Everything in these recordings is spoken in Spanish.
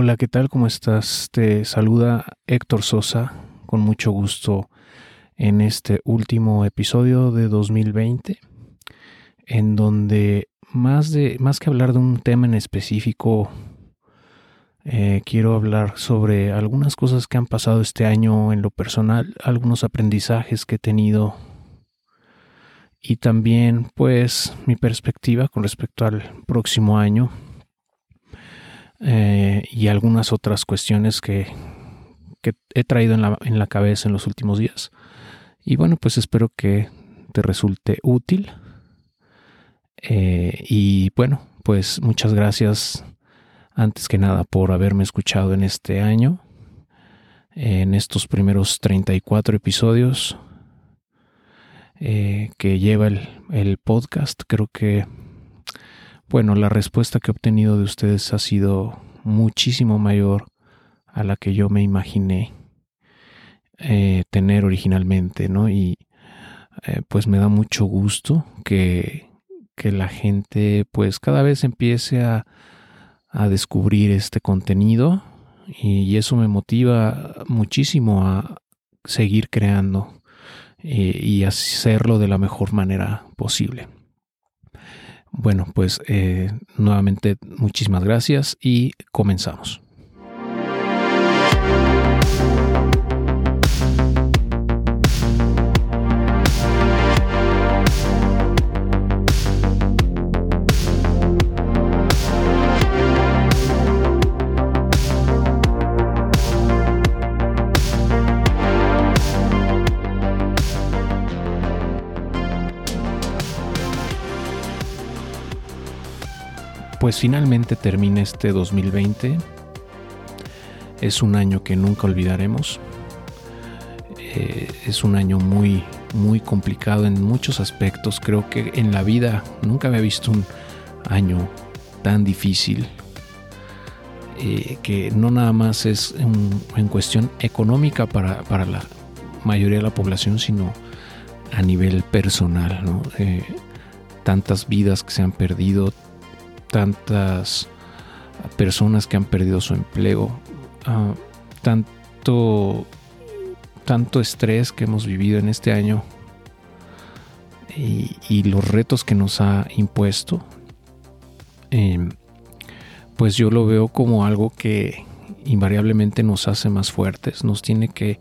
Hola, ¿qué tal? ¿Cómo estás? Te saluda Héctor Sosa con mucho gusto en este último episodio de 2020 en donde más, de, más que hablar de un tema en específico eh, quiero hablar sobre algunas cosas que han pasado este año en lo personal, algunos aprendizajes que he tenido y también pues mi perspectiva con respecto al próximo año eh, y algunas otras cuestiones que, que he traído en la, en la cabeza en los últimos días. Y bueno, pues espero que te resulte útil. Eh, y bueno, pues muchas gracias antes que nada por haberme escuchado en este año, en estos primeros 34 episodios eh, que lleva el, el podcast. Creo que, bueno, la respuesta que he obtenido de ustedes ha sido muchísimo mayor a la que yo me imaginé eh, tener originalmente, ¿no? Y eh, pues me da mucho gusto que, que la gente pues cada vez empiece a a descubrir este contenido y, eso me motiva muchísimo a seguir creando eh, y hacerlo de la mejor manera posible. Bueno, pues eh, nuevamente muchísimas gracias y comenzamos. Pues finalmente termina este 2020. Es un año que nunca olvidaremos. Eh, es un año muy, muy complicado en muchos aspectos. Creo que en la vida nunca había visto un año tan difícil. Eh, que no nada más es en, cuestión económica para, la mayoría de la población, sino a nivel personal. Eh, tantas vidas que se han perdido, tantas personas que han perdido su empleo, ah, tanto, tanto estrés que hemos vivido en este año y, los retos que nos ha impuesto, em, pues yo lo veo como algo que invariablemente nos hace más fuertes, nos tiene que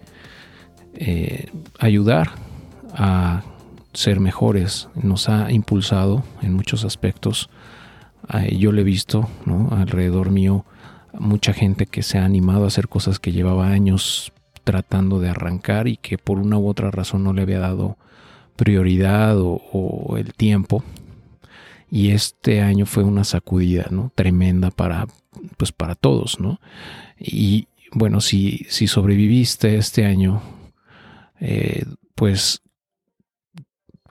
eh, ayudar a ser mejores, nos ha impulsado en muchos aspectos yo le he visto alrededor mío mucha gente que se ha animado a hacer cosas que llevaba años tratando de arrancar y que por una u otra razón no le había dado prioridad o, el tiempo. Y este año fue una sacudida tremenda para, pues para todos. Y bueno, si, si sobreviviste este año, eh, pues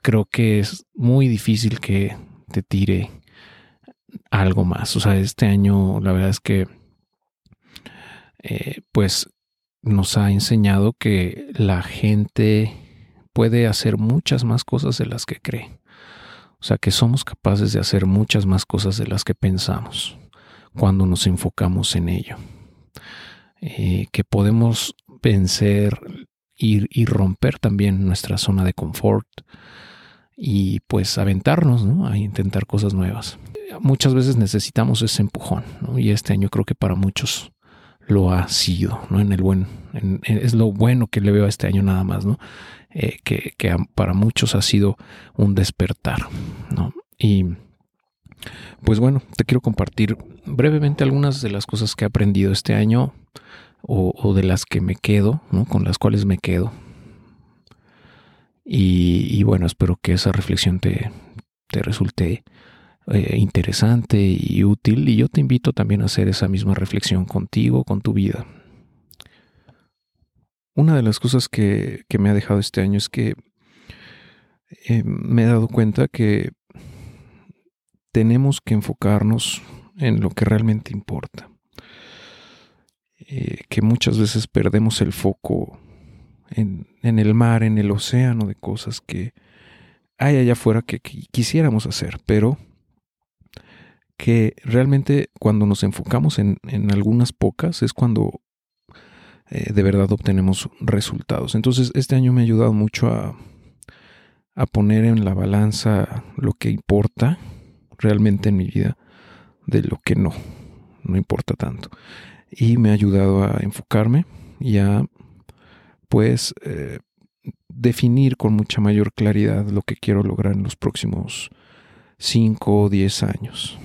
creo que es muy difícil que te tire algo más. O sea, este año la verdad es que eh, pues nos ha enseñado que la gente puede hacer muchas más cosas de las que cree. O sea, que somos capaces de hacer muchas más cosas de las que pensamos cuando nos enfocamos en ello. Eh, que podemos vencer y, y, romper también nuestra zona de confort y pues aventarnos ¿no? a intentar cosas nuevas muchas veces necesitamos ese empujón, y este año creo que para muchos lo ha sido, ¿no? En el buen, es lo bueno que le veo a este año nada más, ¿no? Eh, que, para muchos ha sido un despertar, ¿no? Y pues bueno, te quiero compartir brevemente algunas de las cosas que he aprendido este año o, de las que me quedo, ¿no? Con las cuales me quedo. Y, bueno, espero que esa reflexión te, te resulte eh, interesante y útil y yo te invito también a hacer esa misma reflexión contigo, con tu vida. Una de las cosas que, me ha dejado este año es que eh, me he dado cuenta que tenemos que enfocarnos en lo que realmente importa. Eh, que muchas veces perdemos el foco en, en, el mar, en el océano de cosas que hay allá afuera que quisiéramos hacer, pero que realmente cuando nos enfocamos en, algunas pocas es cuando eh, de verdad obtenemos resultados. Entonces este año me ha ayudado mucho a, a poner en la balanza lo que importa realmente en mi vida de lo que no, no importa tanto. Y me ha ayudado a enfocarme y a pues definir con mucha mayor claridad lo que quiero lograr en los próximos 5 o 10 años.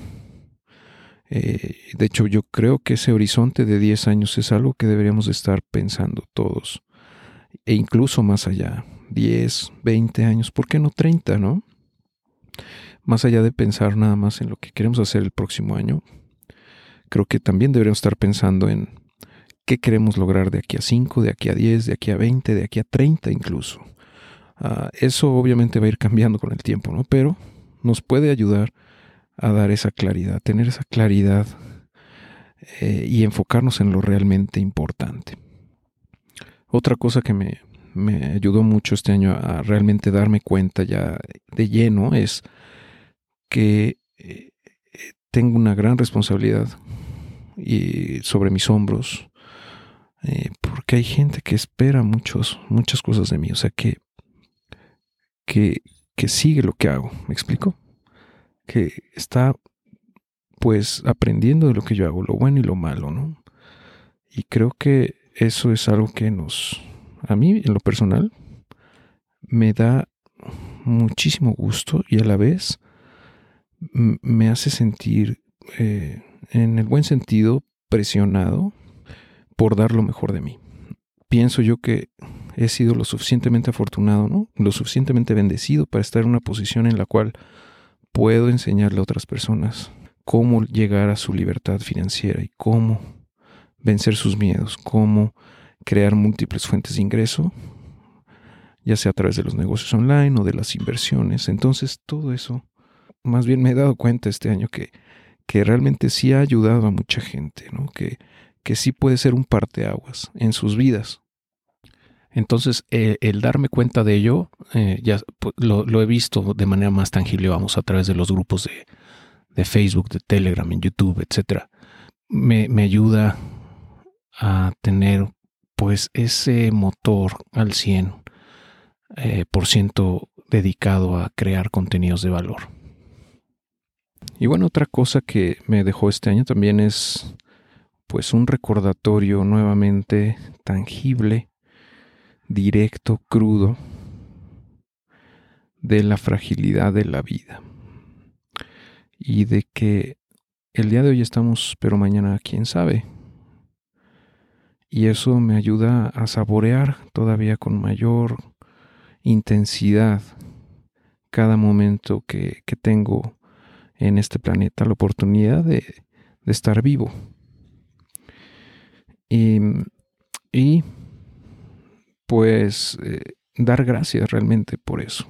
Eh, de hecho, yo creo que ese horizonte de 10 años es algo que deberíamos estar pensando todos, e incluso más allá, 10, 20 años, ¿por qué no 30, no? Más allá de pensar nada más en lo que queremos hacer el próximo año, creo que también deberíamos estar pensando en qué queremos lograr de aquí a 5, de aquí a 10, de aquí a 20, de aquí a 30 incluso. Ah, eso obviamente va a ir cambiando con el tiempo, ¿no? Pero nos puede ayudar a dar esa claridad, tener esa claridad eh, y enfocarnos en lo realmente importante. Otra cosa que me, me, ayudó mucho este año a realmente darme cuenta ya de lleno es que eh, tengo una gran responsabilidad y sobre mis hombros eh, porque hay gente que espera muchos, muchas cosas de mí, o sea que, que, que sigue lo que hago, ¿me explico? que está pues aprendiendo de lo que yo hago, lo bueno y lo malo, ¿no? Y creo que eso es algo que nos, a mí en lo personal, me da muchísimo gusto y a la vez me hace sentir, eh, en el buen sentido, presionado por lo mejor de mí. Pienso yo que he sido lo suficientemente afortunado, ¿no? Lo suficientemente bendecido para estar en una posición en la cual puedo enseñarle a otras personas cómo llegar a su libertad financiera y cómo vencer sus miedos, cómo crear múltiples fuentes de ingreso, ya sea a través de los negocios online o de las inversiones. Entonces, todo eso, más bien me he dado cuenta este año que, que realmente sí ha ayudado a mucha gente, ¿no? que, que sí puede ser un parteaguas en sus vidas. Entonces, eh, el darme cuenta de ello, eh, ya pues, lo, he visto de manera más tangible, vamos, a través de los grupos de, Facebook, de Telegram, en YouTube, etc. Me, ayuda a tener, pues, ese motor al 100% eh, por ciento dedicado a crear contenidos de valor. Y bueno, otra cosa que me dejó este año también es, pues, un recordatorio nuevamente tangible directo, crudo, de la fragilidad de la vida y de que el día de hoy estamos, pero mañana quién sabe. Y eso me ayuda a saborear todavía con mayor intensidad cada momento que, tengo en este planeta, la oportunidad de, estar vivo. Y, y pues eh, dar gracias realmente por eso.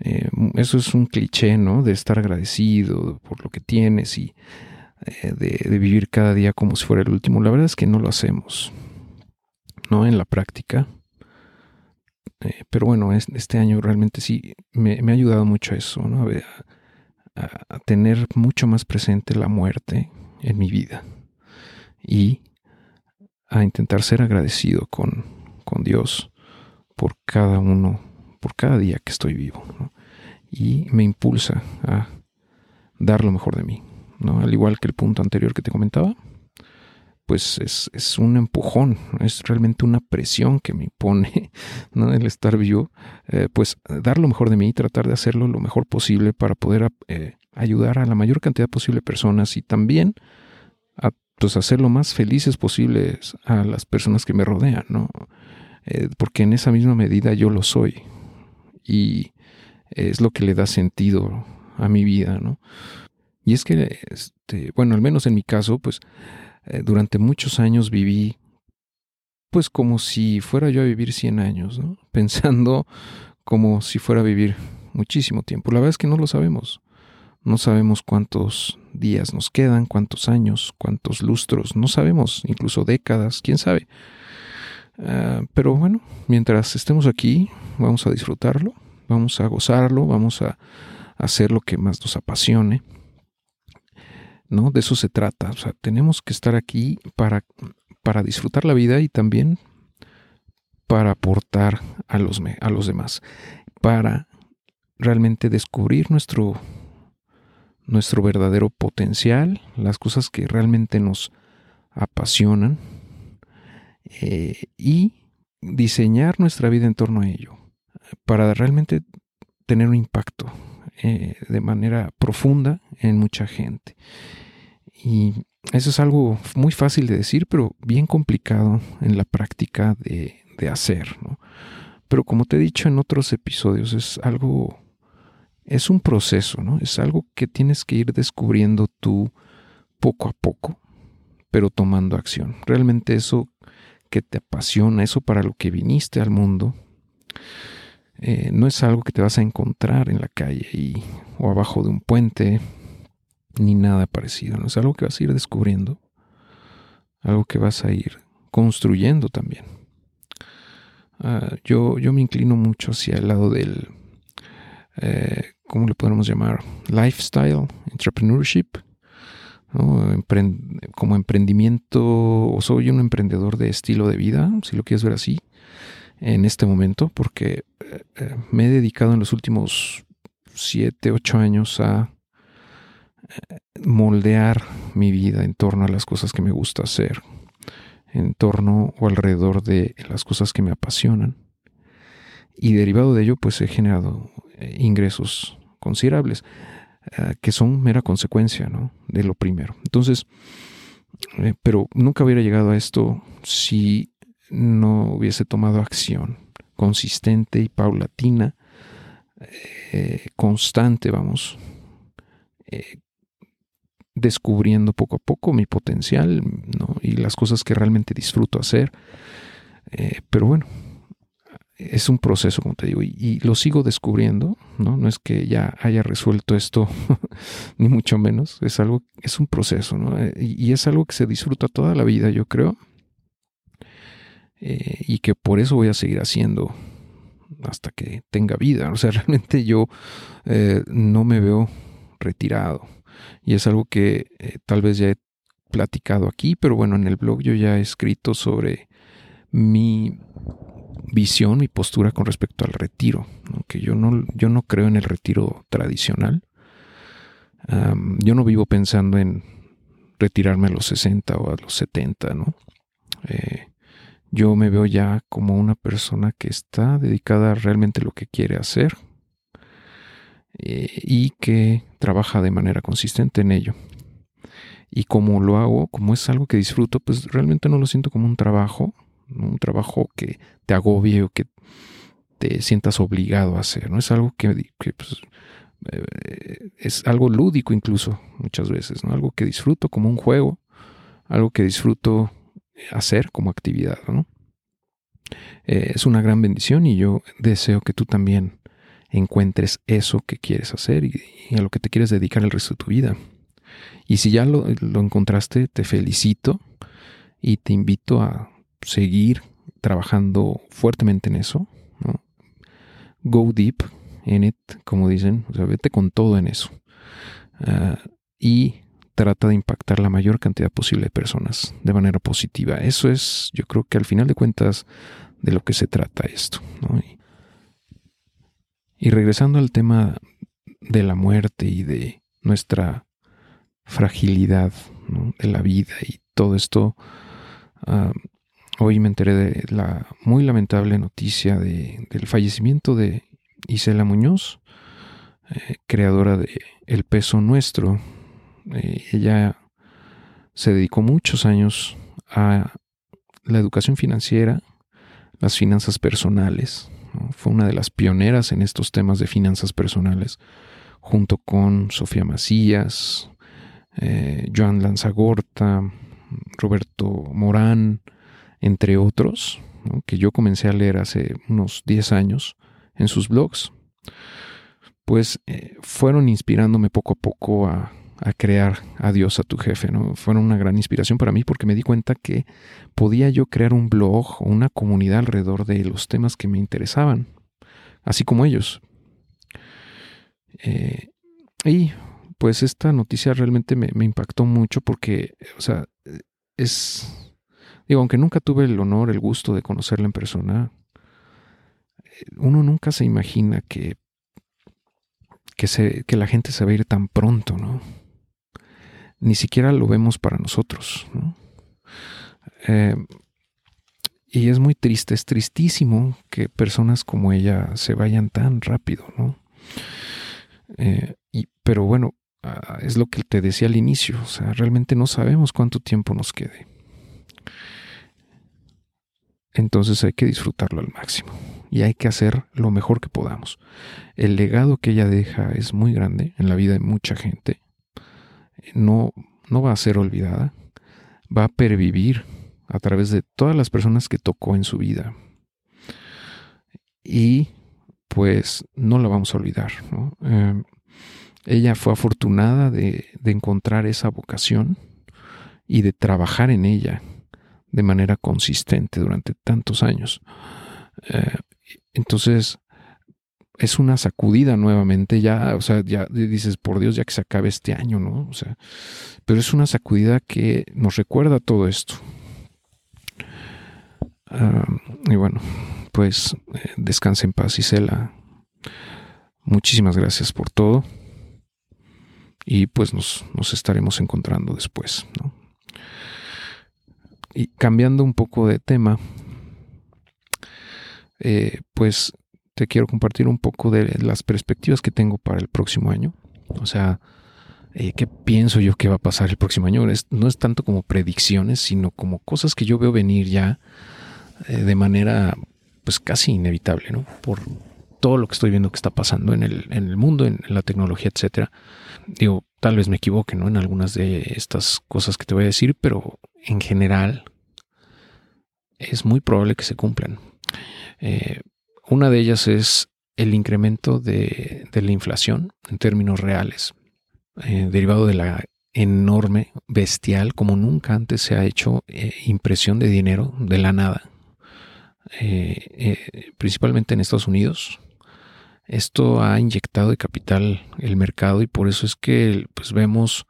Eh, eso es un cliché, ¿no? De estar agradecido por lo que tienes y eh, de, vivir cada día como si fuera el último. La verdad es que no lo hacemos, ¿no? En la práctica. pero bueno, este año realmente sí me, ha ayudado mucho eso, ¿no? a tener mucho más presente la muerte en mi vida y a intentar ser agradecido con, con Dios por cada uno, por cada día que estoy vivo. Y me impulsa a dar lo mejor de mí. ¿no? Al igual que el punto anterior que te comentaba, pues es, un empujón, es realmente una presión que me impone ¿no? el estar vivo, eh, pues dar lo mejor de mí y tratar de hacerlo lo mejor posible para poder eh, ayudar a la mayor cantidad posible de personas y también pues, hacer lo más felices posibles a las personas que me rodean, ¿no? Eh, porque en esa misma medida yo lo soy y es lo que le da sentido a mi vida, ¿no? Y es que, este, bueno, al menos en mi caso, pues eh, durante muchos años viví pues como si fuera yo a vivir 100 años, ¿no? Pensando como si fuera a vivir muchísimo tiempo. La verdad es que no lo sabemos. No sabemos cuántos días nos quedan, cuántos años, cuántos lustros, no sabemos, incluso décadas, quién sabe. Ah, pero bueno, mientras estemos aquí, vamos a disfrutarlo, vamos a gozarlo, vamos a hacer lo que más nos apasione. ¿no? De eso se trata. O sea, tenemos que estar aquí para, para disfrutar la vida y también para aportar a los, a los demás, para realmente descubrir nuestro, nuestro verdadero potencial, las cosas que realmente nos apasionan eh, y diseñar nuestra vida en torno a ello, para realmente tener un impacto eh, de manera profunda en mucha gente. Y eso es algo muy fácil de decir, pero bien complicado en la práctica de, de hacer. ¿no? Pero como te he dicho en otros episodios, es algo, es un proceso, ¿no? Es algo que tienes que ir descubriendo tú poco a poco, pero tomando acción. Realmente eso que te apasiona, eso para lo que viniste al mundo, eh, no es algo que te vas a encontrar en la calle y, o abajo de un puente, ni nada parecido. No es algo que vas a ir descubriendo, algo que vas a ir construyendo también. Ah, yo, yo me inclino mucho hacia el lado del, eh, ¿cómo le podemos llamar? Lifestyle, entrepreneurship. como emprendimiento, o soy un emprendedor de estilo de vida, si lo quieres ver así, en este momento, porque eh, eh, me he dedicado en los últimos 7, 8 años a moldear mi vida en torno a las cosas que me gusta hacer, en torno o alrededor de las cosas que me apasionan. Y derivado de ello, pues he generado eh, ingresos considerables, eh, que son mera consecuencia de lo primero. Entonces, eh, pero nunca hubiera llegado a esto si no hubiese tomado acción consistente y paulatina, constante, vamos, descubriendo poco a poco mi potencial y las cosas que realmente disfruto hacer. Eh, pero bueno, es un proceso, como te digo, y, lo sigo descubriendo, ¿no? No es que ya haya resuelto esto, ni mucho menos, es algo, es un proceso, ¿no? Eh, y, es algo que se disfruta toda la vida, yo creo, eh, y que por eso voy a seguir haciendo hasta que tenga vida. O sea, realmente yo no me veo retirado y es algo que eh, tal vez ya he platicado aquí, pero bueno, en el blog yo ya he escrito sobre mi visión, mi postura con respecto al retiro, que yo no, yo no creo en el retiro tradicional. yo no vivo pensando en retirarme a los 60 o a los 70, ¿no? Eh, yo me veo ya como una persona que está dedicada realmente a lo que quiere hacer, eh, y que trabaja de manera consistente en ello. Y como lo hago, como es algo que disfruto, pues realmente no lo siento como un trabajo, un trabajo que te agobie o que te sientas obligado a hacer, ¿no? Es algo que, pues, eh, es algo lúdico incluso muchas veces, ¿no? Algo que disfruto como un juego, algo que disfruto hacer como actividad, ¿no? Eh, es una gran bendición y yo deseo que tú también encuentres eso que quieres hacer y, a lo que te quieres dedicar el resto de tu vida. Y si ya lo, encontraste, te felicito y te invito a seguir trabajando fuertemente en eso. Go deep in it, como dicen, o sea, vete con todo en eso. Ah, y trata de impactar la mayor cantidad posible de personas de manera positiva. Eso es, yo creo que al final de cuentas, de lo que se trata esto. Y regresando al tema de la muerte y de nuestra fragilidad de la vida y todo esto, ah, hoy me enteré de la muy lamentable noticia del fallecimiento de Isela Muñoz, eh, creadora de El Peso Nuestro. Eh, ella se dedicó muchos años a la educación financiera, las finanzas personales, fue una de las pioneras en estos temas de finanzas personales, junto con Sofía Macías, eh, Joan Lanzagorta, Roberto Morán, entre otros, que yo comencé a leer hace unos 10 años en sus blogs, pues eh, fueron inspirándome poco a poco a, a crear a Dios a tu jefe, ¿no? Fueron una gran inspiración para mí porque me di cuenta que podía yo crear un blog o una comunidad alrededor de los temas que me interesaban, así como ellos. Eh, y pues esta noticia realmente me, impactó mucho porque, o sea, es, digo, aunque nunca tuve el honor, el gusto de conocerla en persona, uno nunca se imagina que, que, la gente se va a ir tan pronto, ¿no? Ni siquiera lo vemos para nosotros, ¿no? Eh, y es muy triste, es tristísimo que personas como ella se vayan tan rápido, ¿no? Eh, y, pero bueno, ah, es lo que te decía al inicio, o sea, realmente no sabemos cuánto tiempo nos quede. Entonces hay que disfrutarlo al máximo y hay que hacer lo mejor que podamos. El legado que ella deja es muy grande en la vida de mucha gente. No, no va a ser olvidada, va a pervivir a través de todas las personas que tocó en su vida. Y pues no la vamos a olvidar. Em, ella fue afortunada de, encontrar esa vocación y de trabajar en ella de manera consistente durante tantos años. Eh, entonces, es una sacudida nuevamente, ya, o sea, ya dices, por Dios, ya que se acabe este año, ¿no? O sea, pero es una sacudida que nos recuerda todo esto. y bueno, pues eh, descanse en paz, Isela. Muchísimas gracias por todo. Y pues nos, estaremos encontrando después. Y cambiando un poco de tema, eh, pues te quiero compartir un poco de las perspectivas que tengo para el próximo año. O sea, eh, qué pienso yo que va a pasar el próximo año. no es tanto como predicciones, sino como cosas que yo veo venir ya de manera pues casi inevitable, ¿no? Por todo lo que estoy viendo que está pasando en el, en el mundo, en, la tecnología, etcétera. Digo, tal vez me equivoque, ¿no? En algunas de estas cosas que te voy a decir, pero en general es muy probable que se cumplan. Eh, una de ellas es el incremento de, la inflación en términos reales, eh, derivado de la enorme, bestial, como nunca antes se ha hecho, eh, impresión de dinero de la nada principalmente en Estados Unidos. Esto ha inyectado de capital el mercado y por eso es que pues, vemos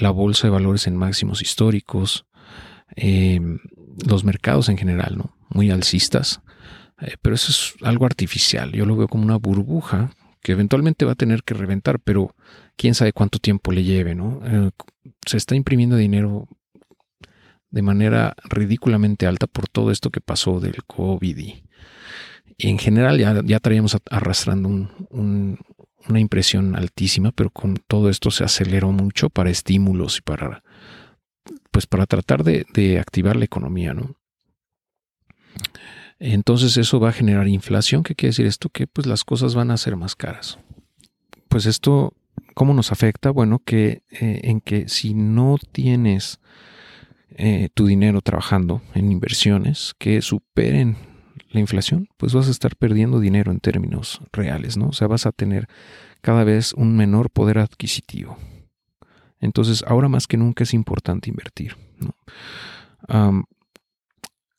la bolsa de valores en máximos históricos, eh, los mercados en general, ¿no? muy alcistas. pero eso es algo artificial. Yo lo veo como una burbuja que eventualmente va a tener que reventar, pero quién sabe cuánto tiempo le lleve, ¿no? se está imprimiendo dinero de manera ridículamente alta por todo esto que pasó del COVID en general ya, ya traíamos arrastrando una impresión altísima, pero con todo esto se aceleró mucho para estímulos y para pues para tratar de, de activar la economía, ¿no? Entonces eso va a generar inflación. ¿Qué quiere decir esto? Que pues las cosas van a ser más caras. Pues esto, ¿cómo nos afecta? Bueno, que eh, en que si no tienes eh, tu dinero trabajando en inversiones que superen la inflación, pues vas a estar perdiendo dinero en términos reales, ¿no? O sea, vas a tener cada vez un menor poder adquisitivo. Entonces, ahora más que nunca es importante invertir.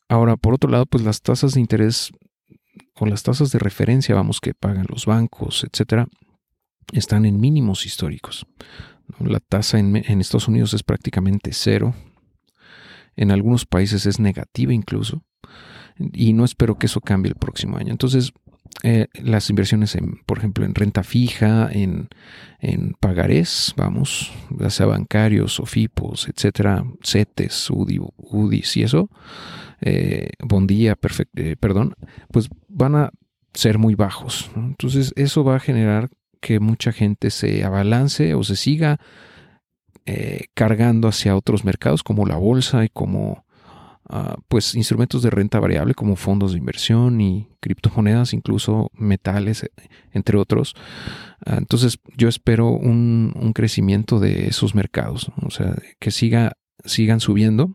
ahora, por otro lado, pues las tasas de interés o las tasas de referencia, vamos, que pagan los bancos, etcétera, están en mínimos históricos. La tasa en, en Estados Unidos es prácticamente cero, en algunos países es negativa incluso, y no espero que eso cambie el próximo año. Entonces, eh, las inversiones, en, por ejemplo, en renta fija, en, en pagarés, vamos, ya sea bancarios, OFIPOS, etcétera, CETES, UDI, UDIs y eso, eh, Bondía, eh, perdón, pues van a ser muy bajos. Entonces, eso va a generar que mucha gente se abalance o se siga eh, cargando hacia otros mercados como la bolsa y como ah, pues instrumentos de renta variable como fondos de inversión y criptomonedas, incluso metales, eh, entre otros. Ah, entonces yo espero un, crecimiento de esos mercados, o sea, que siga, sigan subiendo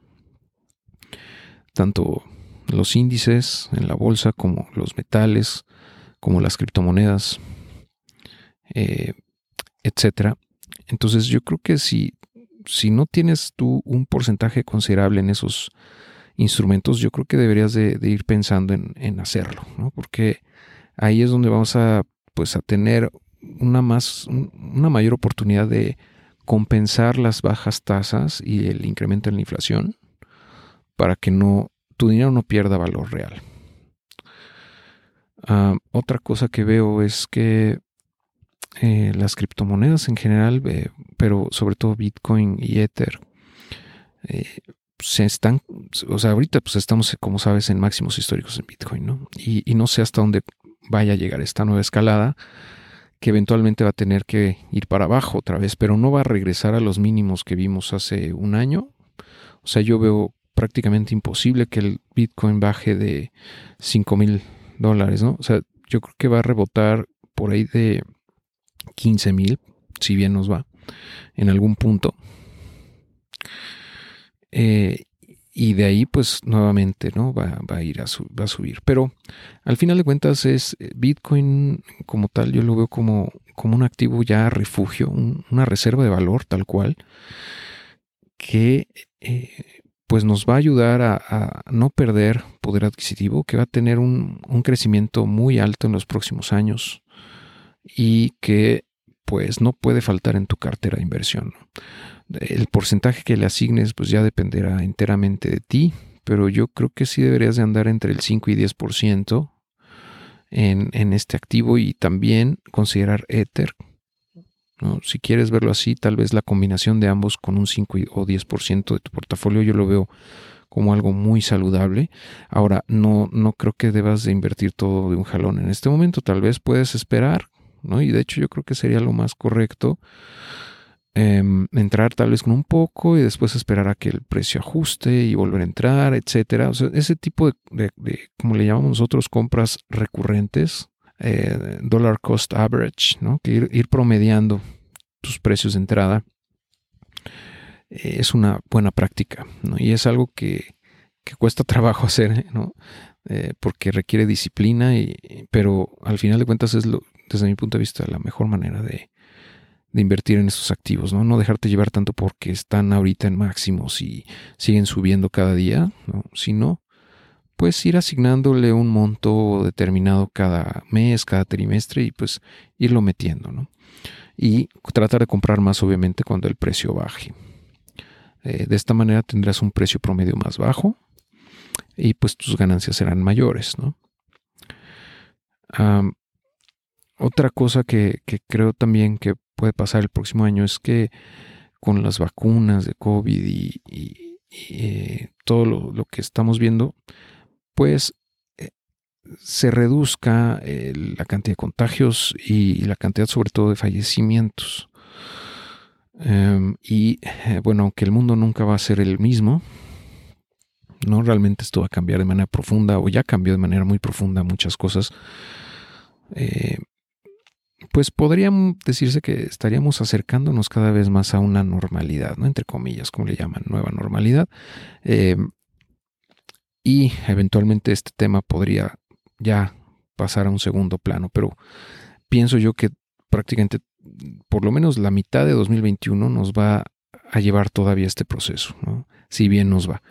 tanto los índices en la bolsa como los metales, como las criptomonedas, eh, etcétera. Entonces yo creo que si si no tienes tú un porcentaje considerable en esos instrumentos, yo creo que deberías de, ir pensando en, hacerlo. Porque ahí es donde vamos a, pues, a tener una, más, una mayor oportunidad de compensar las bajas tasas y el incremento en la inflación para que no, tu dinero no pierda valor real. Ah, otra cosa que veo es que eh, las criptomonedas en general, eh, pero sobre todo Bitcoin y Ether, eh, se están, o sea, ahorita pues estamos, como sabes, en máximos históricos en Bitcoin, ¿no? Y, no sé hasta dónde vaya a llegar esta nueva escalada, que eventualmente va a tener que ir para abajo otra vez, pero no va a regresar a los mínimos que vimos hace un año. O sea, yo veo prácticamente imposible que el Bitcoin baje de 5 mil dólares, ¿no? O sea, yo creo que va a rebotar por ahí de 15 mil, si bien nos va, en algún punto. Eh, y de ahí, pues nuevamente, ¿no? Va, a ir a, va a subir. Pero al final de cuentas es eh, Bitcoin como tal, yo lo veo como, como un activo ya refugio, una reserva de valor tal cual, que eh, pues nos va a ayudar a, no perder poder adquisitivo, que va a tener un, un crecimiento muy alto en los próximos años y que pues no puede faltar en tu cartera de inversión. El porcentaje que le asignes pues ya dependerá enteramente de ti, pero yo creo que sí deberías de andar entre el 5 y 10% en, en este activo y también considerar Ether. Si quieres verlo así, tal vez la combinación de ambos con un 5 o 10% de tu portafolio yo lo veo como algo muy saludable. Ahora, no, no creo que debas de invertir todo de un jalón en este momento. Tal vez puedes esperar, ¿no? Y de hecho yo creo que sería lo más correcto Em, entrar tal vez con un poco y después esperar a que el precio ajuste y volver a entrar, etcétera. O sea, ese tipo de, como le llamamos nosotros, compras recurrentes, eh, dollar cost average, ¿no? Que ir, promediando tus precios de entrada eh, es una buena práctica, ¿no? Y es algo que, que cuesta trabajo hacer, ¿no? Eh, porque requiere disciplina, y, pero al final de cuentas es, lo, desde mi punto de vista, la mejor manera de, de invertir en estos activos, ¿no? No dejarte llevar tanto porque están ahorita en máximos y siguen subiendo cada día, ¿no? Sino, pues ir asignándole un monto determinado cada mes, cada trimestre y pues irlo metiendo, ¿no? Y tratar de comprar más, obviamente, cuando el precio baje. Eh, de esta manera tendrás un precio promedio más bajo y pues tus ganancias serán mayores, ¿no? Otra cosa que, creo también que puede pasar el próximo año es que con las vacunas de COVID y, eh, todo lo, que estamos viendo, pues eh, se reduzca eh, la cantidad de contagios y, la cantidad sobre todo de fallecimientos. Em, y bueno, aunque el mundo nunca va a ser el mismo, no realmente esto va a cambiar de manera profunda o ya cambió de manera muy profunda muchas cosas pues podría decirse que estaríamos acercándonos cada vez más a una normalidad, ¿no? Entre comillas, como le llaman, nueva normalidad. Eh, y eventualmente este tema podría ya pasar a un segundo plano, pero pienso yo que prácticamente por lo menos la mitad de 2021 nos va a llevar todavía este proceso, ¿no? si bien nos va.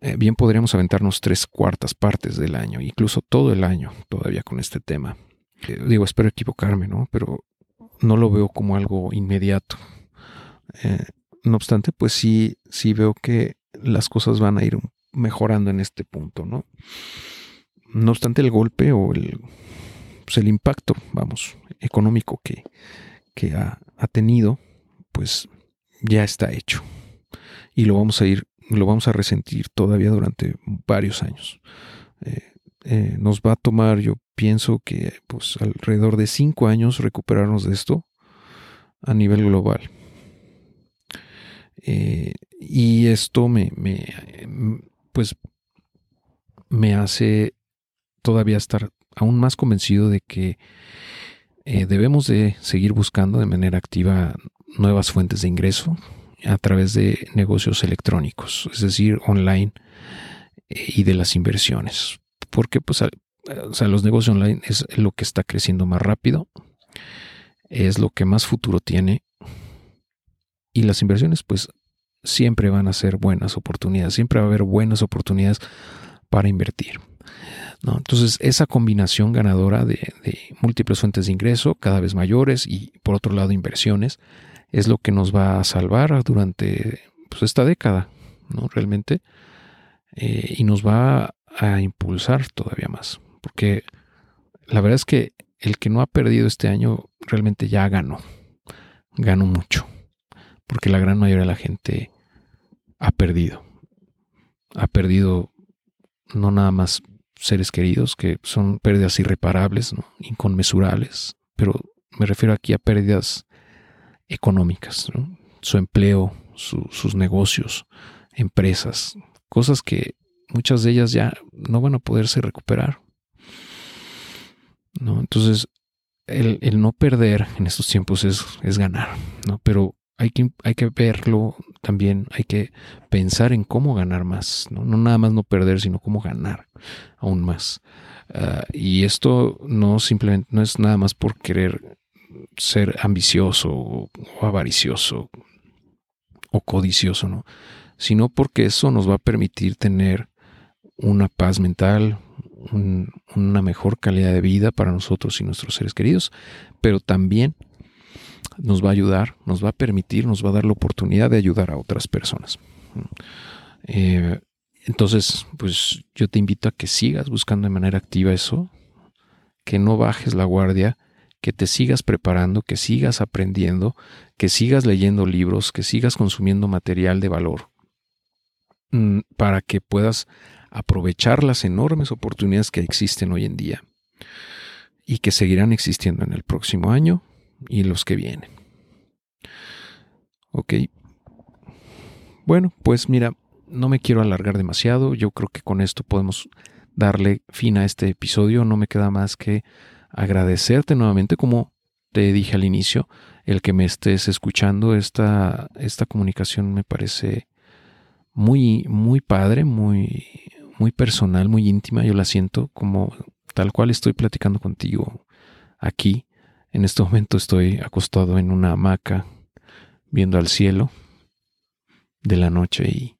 Eh, bien podríamos aventarnos tres cuartas partes del año, incluso todo el año todavía con este tema digo, espero equivocarme, ¿no? Pero no lo veo como algo inmediato. Eh, no obstante, pues sí, sí veo que las cosas van a ir mejorando en este punto, ¿no? No obstante, el golpe o el, pues el impacto, vamos, económico que, que ha, tenido, pues ya está hecho. Y lo vamos a ir, lo vamos a resentir todavía durante varios años. Eh, eh, nos va a tomar, yo pienso que pues alrededor de cinco años recuperarnos de esto a nivel global. Eh, y esto me, pues me hace todavía estar aún más convencido de que eh, debemos de seguir buscando de manera activa nuevas fuentes de ingreso a través de negocios electrónicos, es decir, online y de las inversiones. Porque pues o sea, los negocios online es lo que está creciendo más rápido, es lo que más futuro tiene y las inversiones pues siempre van a ser buenas oportunidades, siempre va a haber buenas oportunidades para invertir. ¿no? Entonces, esa combinación ganadora de, múltiples fuentes de ingreso cada vez mayores y, por otro lado, inversiones, es lo que nos va a salvar durante pues, esta década, ¿no? Realmente. Eh, y nos va a impulsar todavía más. Porque la verdad es que el que no ha perdido este año realmente ya ganó. Ganó mucho. Porque la gran mayoría de la gente ha perdido. Ha perdido no nada más seres queridos, que son pérdidas irreparables, inconmensurables, pero me refiero aquí a pérdidas económicas, su empleo, sus negocios, empresas, cosas que muchas de ellas ya no van a poderse recuperar. ¿No? Entonces, el, no perder en estos tiempos es, ganar, ¿no? pero hay que, hay que verlo también, hay que pensar en cómo ganar más, no, nada más no perder, sino cómo ganar aún más. Ah, y esto no simplemente no es nada más por querer ser ambicioso o, avaricioso o codicioso, ¿no? Sino porque eso nos va a permitir tener una paz mental, una mejor calidad de vida para nosotros y nuestros seres queridos, pero también nos va a ayudar, nos va a permitir, nos va a dar la oportunidad de ayudar a otras personas. Eh, entonces, pues yo te invito a que sigas buscando de manera activa eso, que no bajes la guardia, que te sigas preparando, que sigas aprendiendo, que sigas leyendo libros, que sigas consumiendo material de valor, mm, para que puedas aprovechar las enormes oportunidades que existen hoy en día y que seguirán existiendo en el próximo año y los que vienen. Ok. Bueno, pues mira, no me quiero alargar demasiado. Yo creo que con esto podemos darle fin a este episodio. No me queda más que agradecerte nuevamente, como te dije al inicio, el que me estés escuchando. Esta, esta comunicación me parece muy, muy padre, muy, muy personal, muy íntima. Yo la siento como tal cual estoy platicando contigo aquí en este momento estoy acostado en una hamaca viendo al cielo de la noche y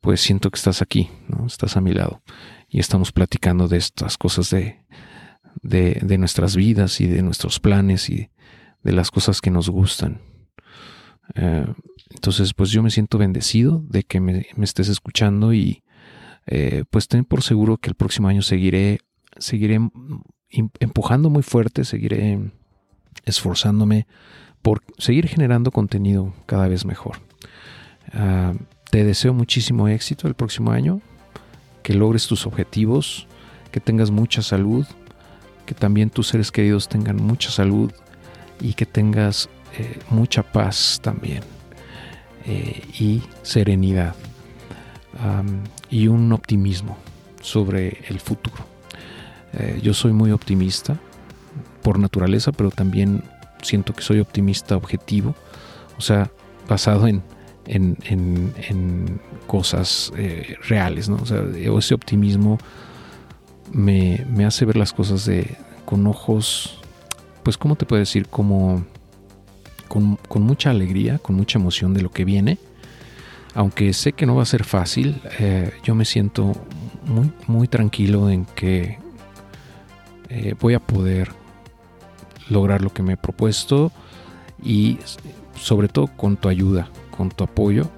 pues siento que estás aquí, ¿no? Estás a mi lado y estamos platicando de estas cosas de, de, nuestras vidas y de nuestros planes y de las cosas que nos gustan. Eh, entonces, pues yo me siento bendecido de que me, estés escuchando y eh, pues ten por seguro que el próximo año seguiré, seguiré empujando muy fuerte, seguiré esforzándome por seguir generando contenido cada vez mejor. Ah, te deseo muchísimo éxito el próximo año, que logres tus objetivos, que tengas mucha salud, que también tus seres queridos tengan mucha salud y que tengas eh, mucha paz también eh, y serenidad y un optimismo sobre el futuro. Eh, yo soy muy optimista por naturaleza, pero también siento que soy optimista objetivo, o sea, basado en, en, cosas eh, reales, ¿no? O sea, ese optimismo me, hace ver las cosas de, con ojos, pues, ¿cómo te puedo decir? Como con, mucha alegría, con mucha emoción de lo que viene. Aunque sé que no va a ser fácil, eh, yo me siento muy, muy tranquilo en que eh, voy a poder lograr lo que me he propuesto y sobre todo con tu ayuda, con tu apoyo,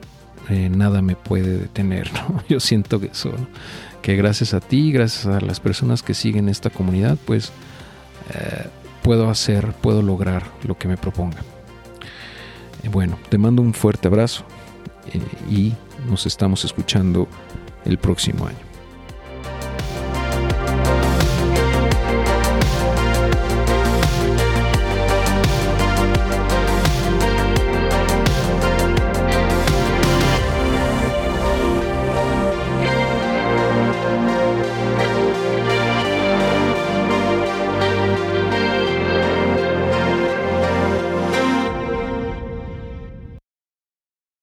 eh, nada me puede detener. Yo siento que eso, que gracias a ti, gracias a las personas que siguen esta comunidad, pues puedo hacer, puedo lograr lo que me proponga. bueno, te mando un fuerte abrazo y nos estamos escuchando el próximo año.